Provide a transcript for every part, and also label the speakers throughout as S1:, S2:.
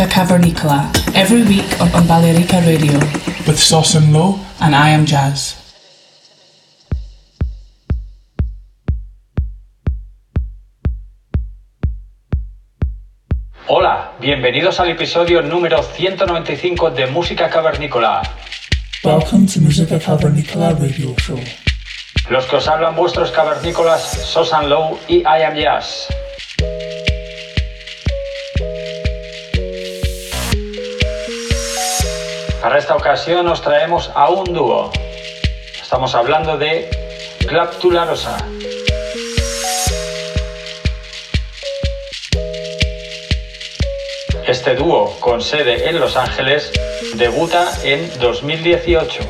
S1: Musica Cavernicola every week on, Balearica Radio with Sauce and Low and I am Jazz.
S2: Hola, bienvenidos al episodio número 195 de Música Cavernícola.
S1: Welcome to Musica Cavernicola radio show.
S2: Los que os hablan vuestros cavernícolas Sosan Low y I Am Jazz. Para esta ocasión os traemos a un dúo. Estamos hablando de Club Tularosa. Este dúo, con sede en Los Ángeles, debuta en 2018.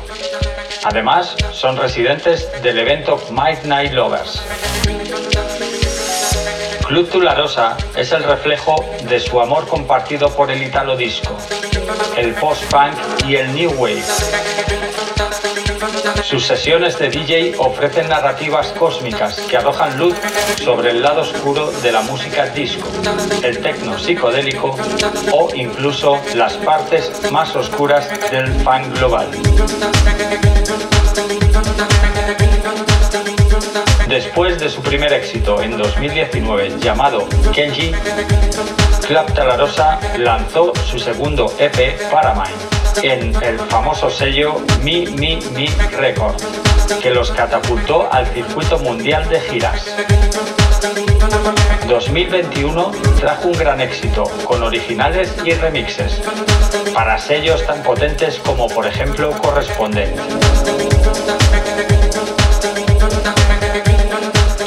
S2: Además, son residentes del evento Midnight Lovers. Club Tularosa es el reflejo de su amor compartido por el italo disco, el post-punk y el new wave. Sus sesiones de DJ ofrecen narrativas cósmicas que arrojan luz sobre el lado oscuro de la música disco, el tecno psicodélico o incluso las partes más oscuras del funk global. Después de su primer éxito en 2019 llamado Kenji, Club Talarosa lanzó su segundo EP Paramine en el famoso sello Mi Mi Mi Records, que los catapultó al circuito mundial de giras. 2021 trajo un gran éxito con originales y remixes para sellos tan potentes como por ejemplo Correspondent.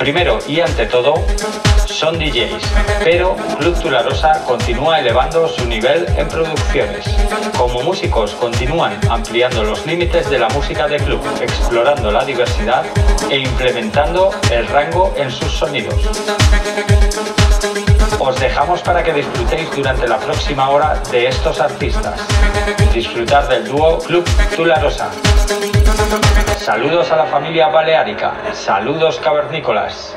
S2: Primero y ante todo, son DJs, pero Club Tularosa continúa elevando su nivel en producciones. Como músicos continúan ampliando los límites de la música de club, explorando la diversidad e implementando el rango en sus sonidos. Os dejamos para que disfrutéis durante la próxima hora de estos artistas. Disfrutar del dúo Club Tularosa. Saludos a la familia baleárica. Saludos cavernícolas.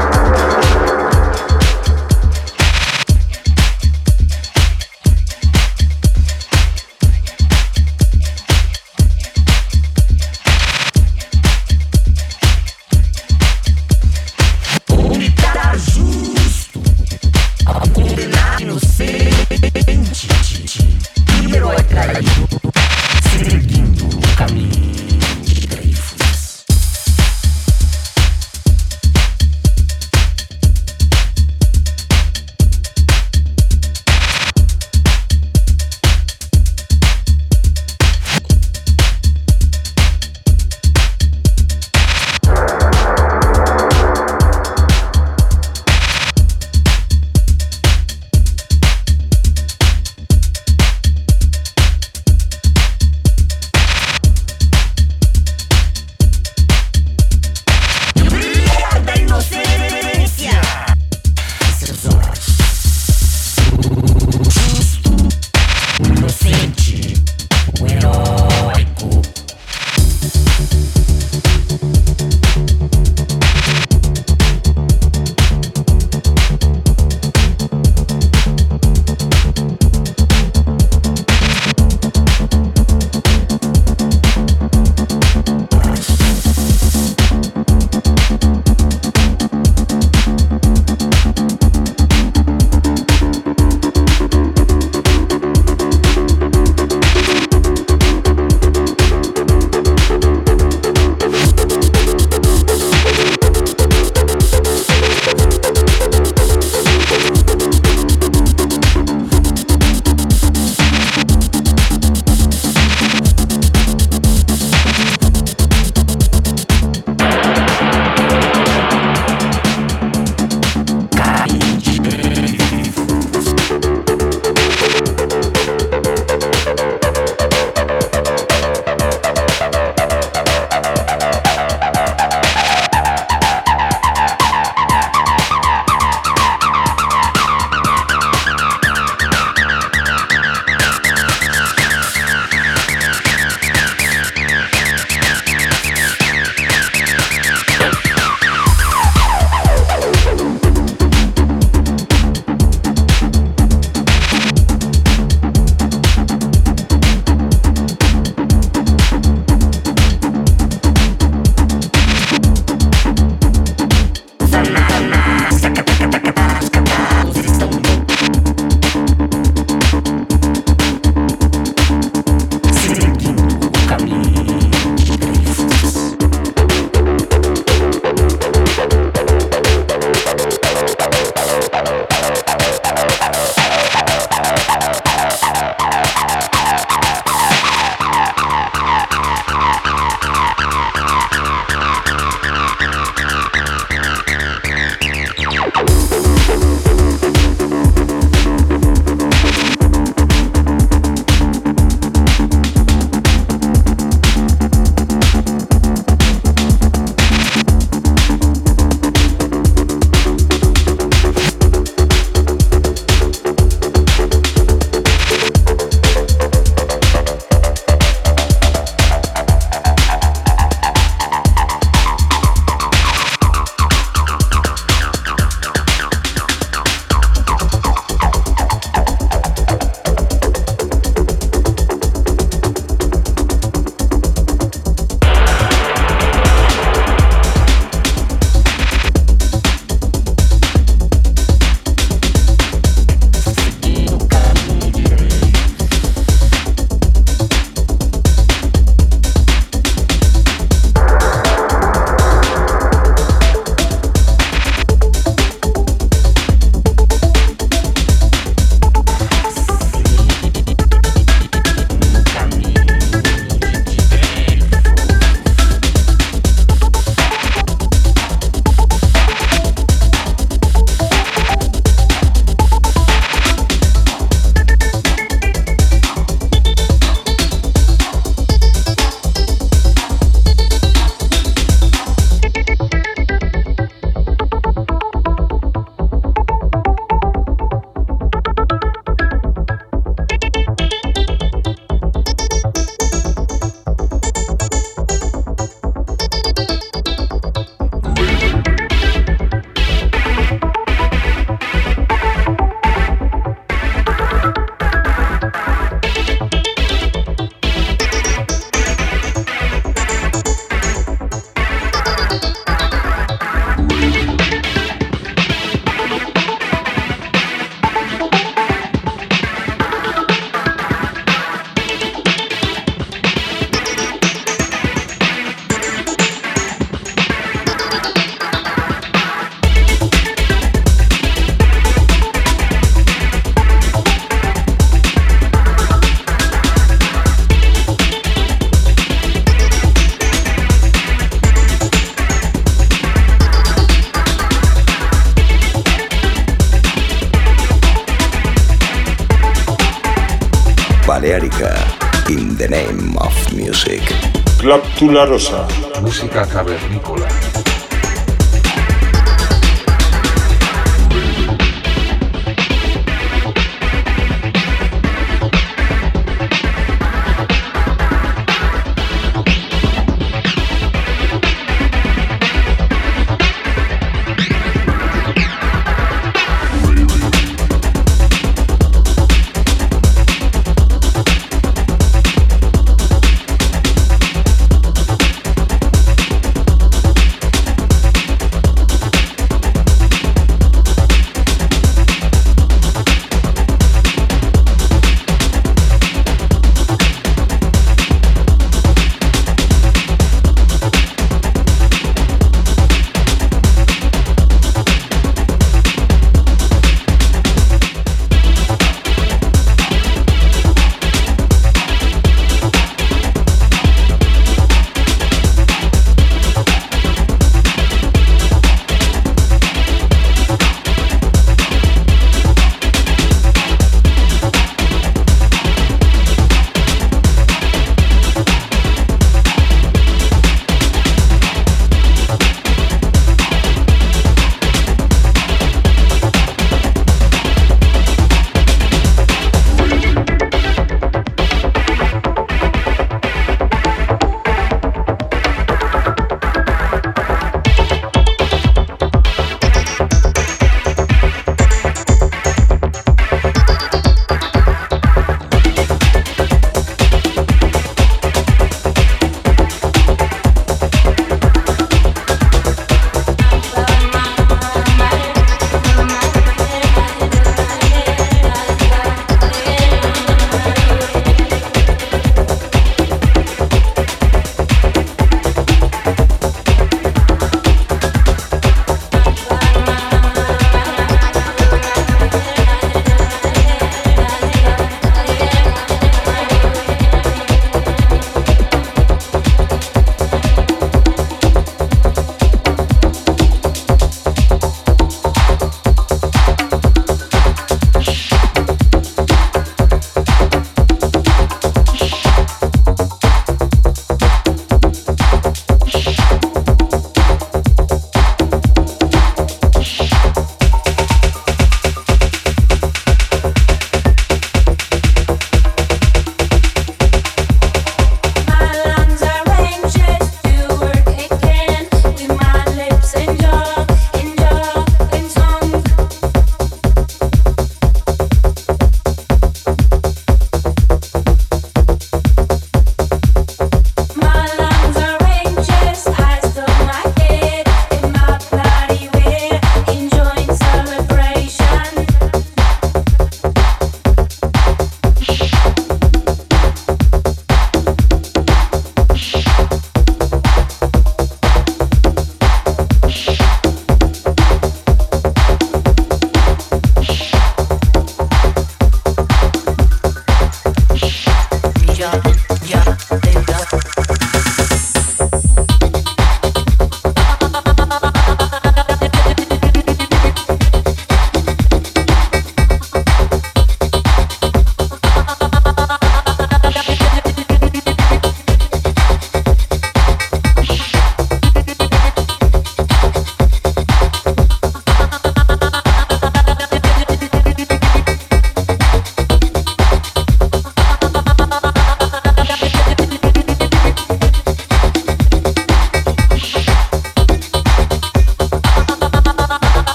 S3: Música cavernícola.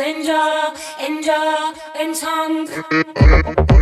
S4: enjoy, enjoy, Tongue.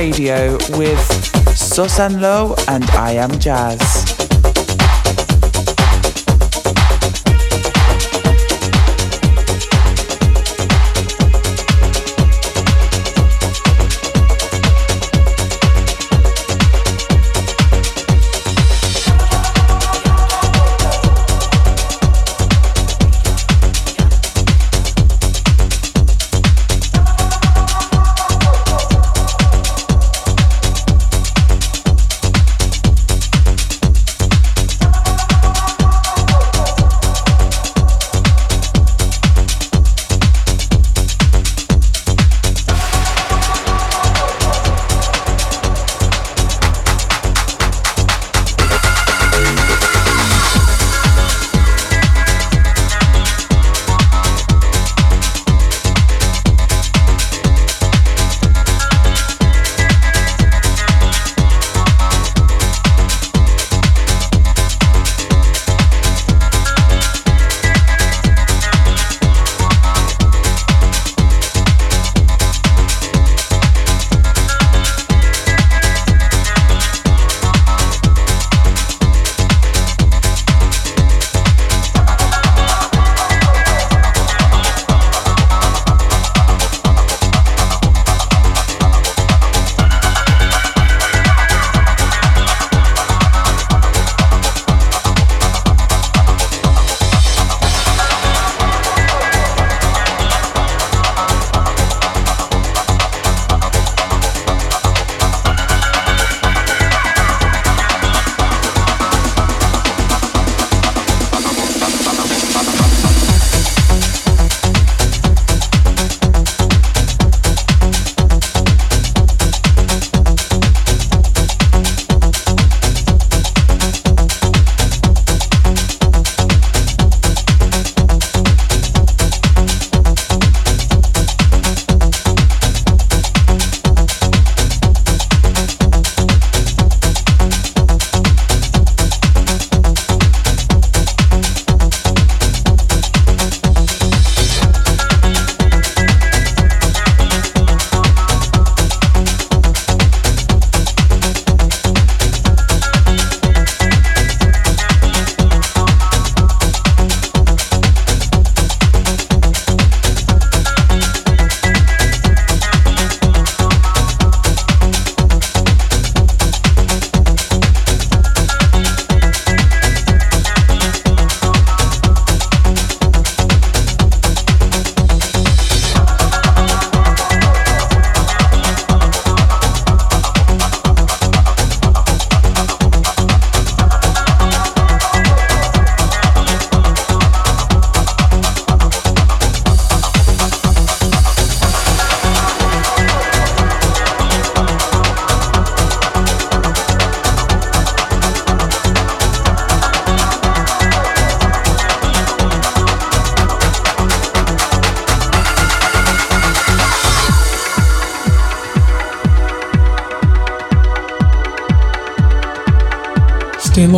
S4: Radio with Susan Lowe and I Am Jazz.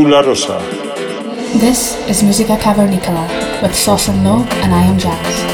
S5: Club La Rosa.
S1: This is Musica Cavernicola with Sauce and Low and I Am Jazz.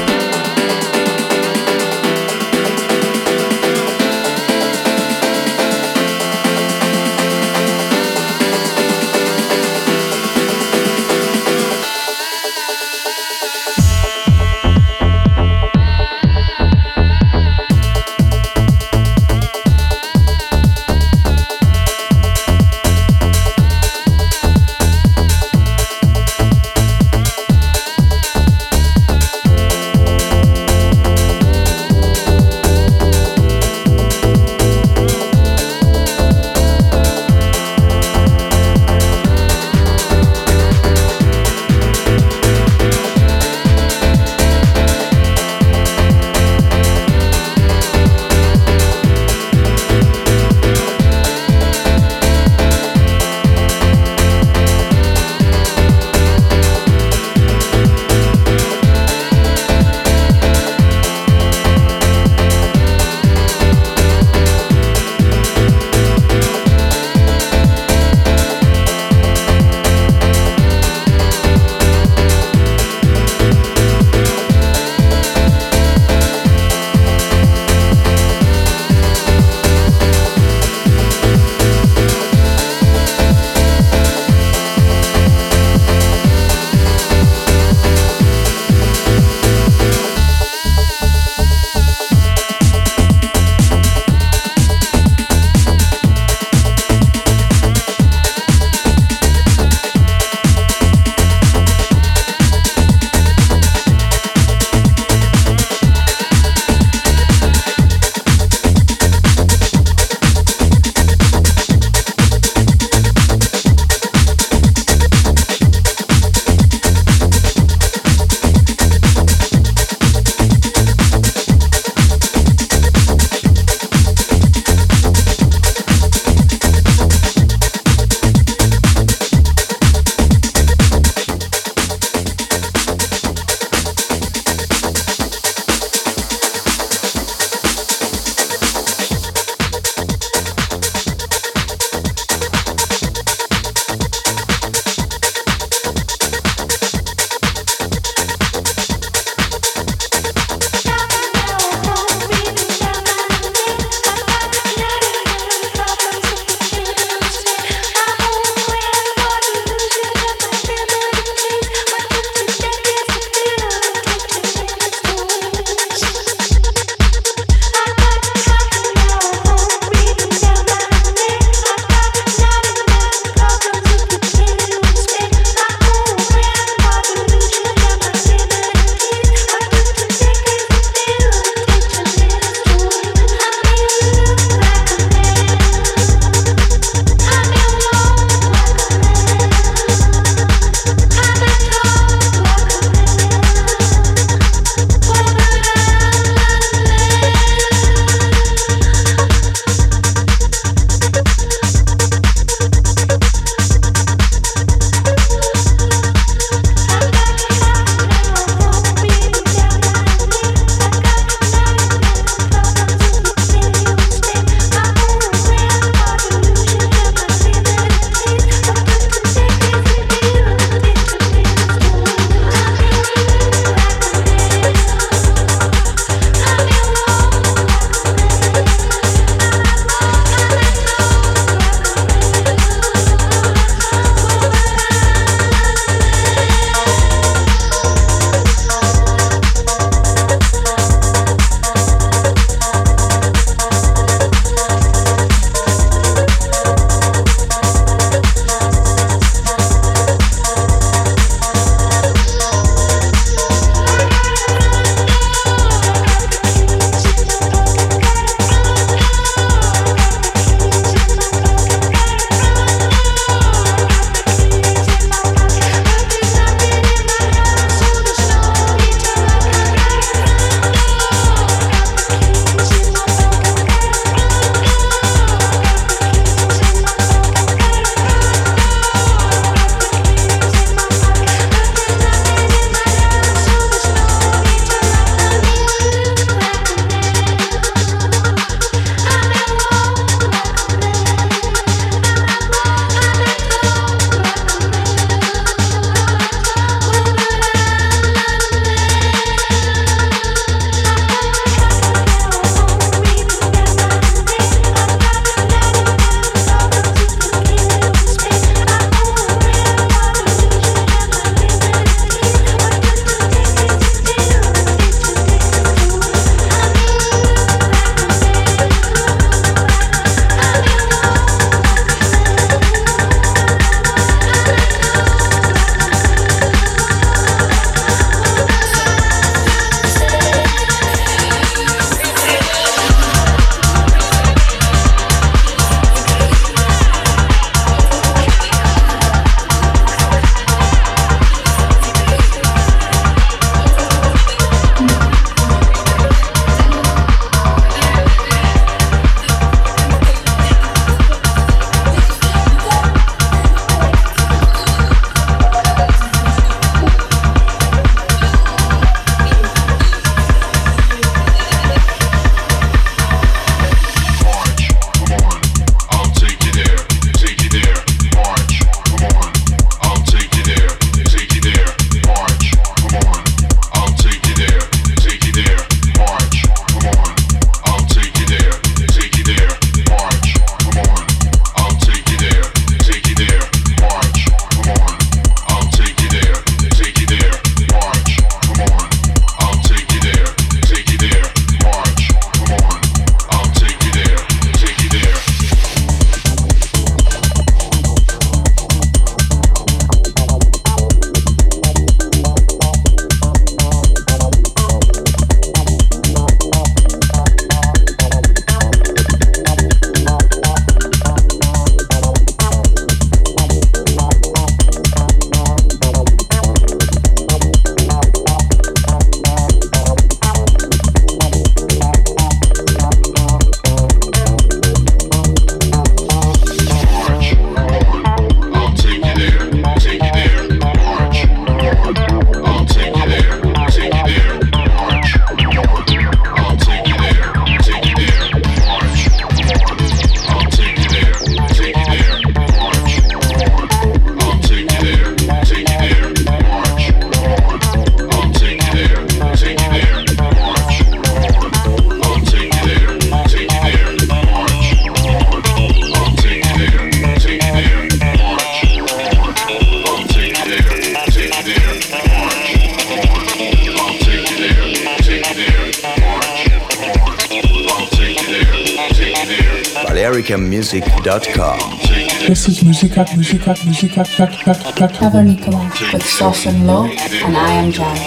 S6: This is Musica, Musica, Musica,
S1: Cavernicola with Sauce and Low, and I am Jazz.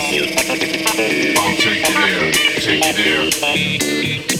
S7: I'll take you there, take you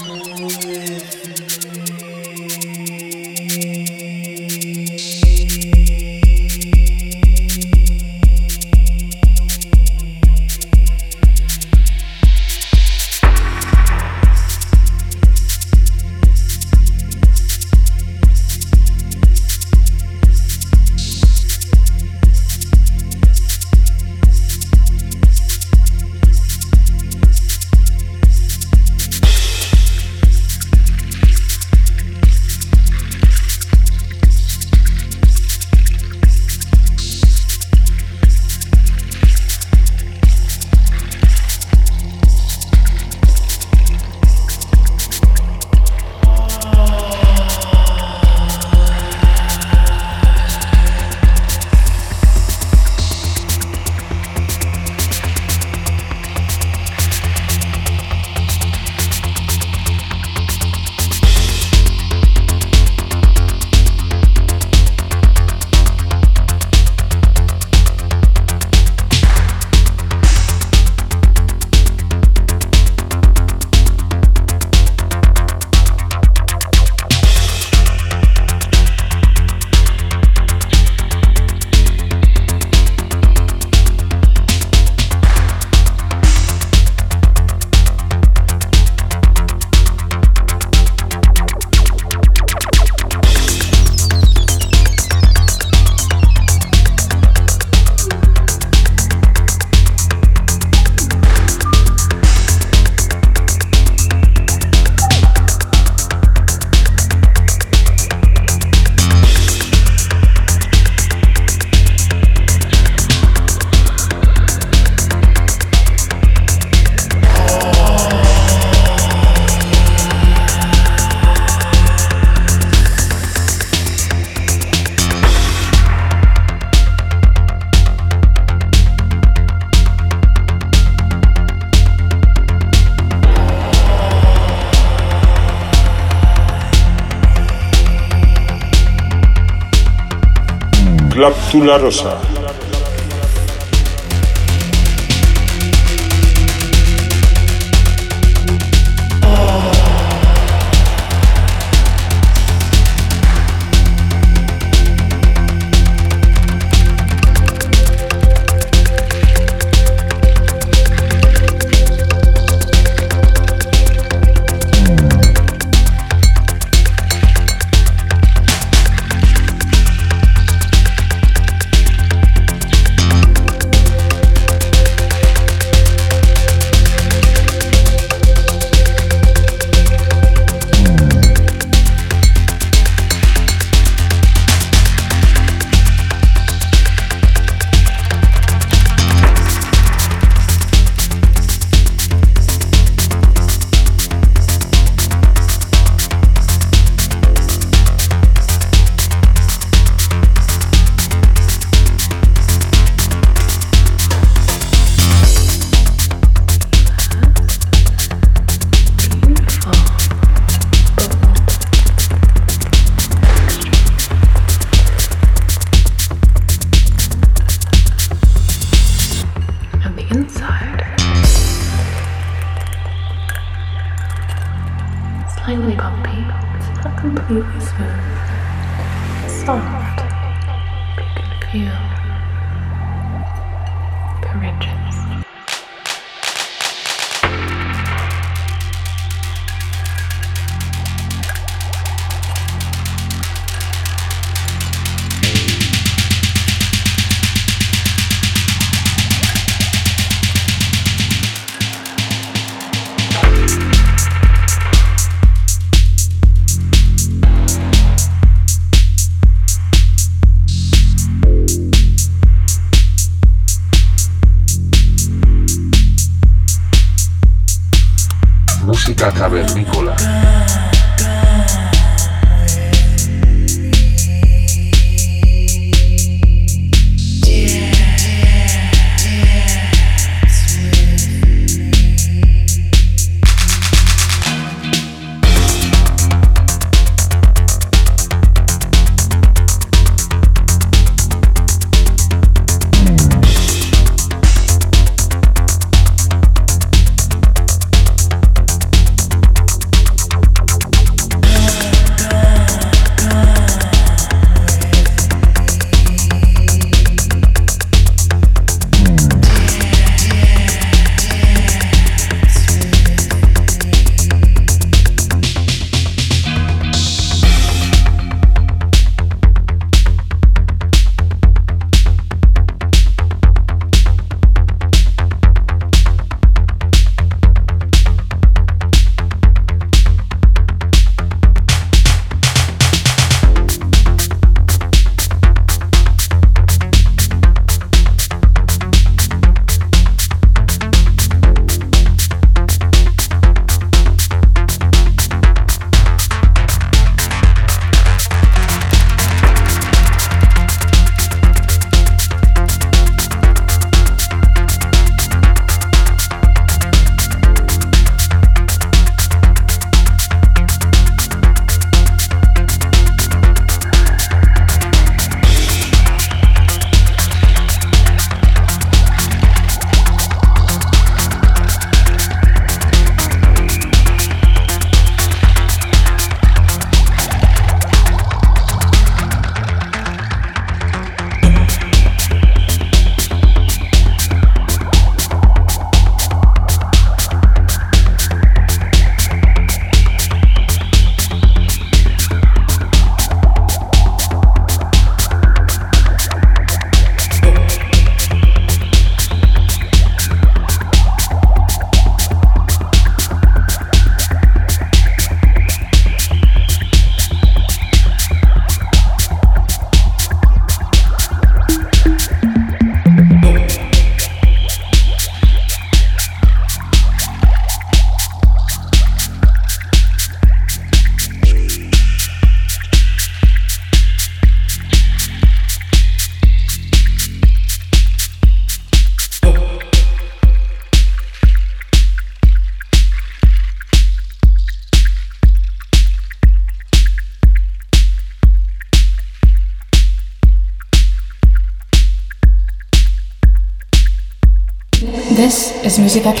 S5: Rosa.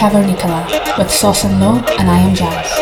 S1: Cavernicola with Sauce and Low and I Am Jazz.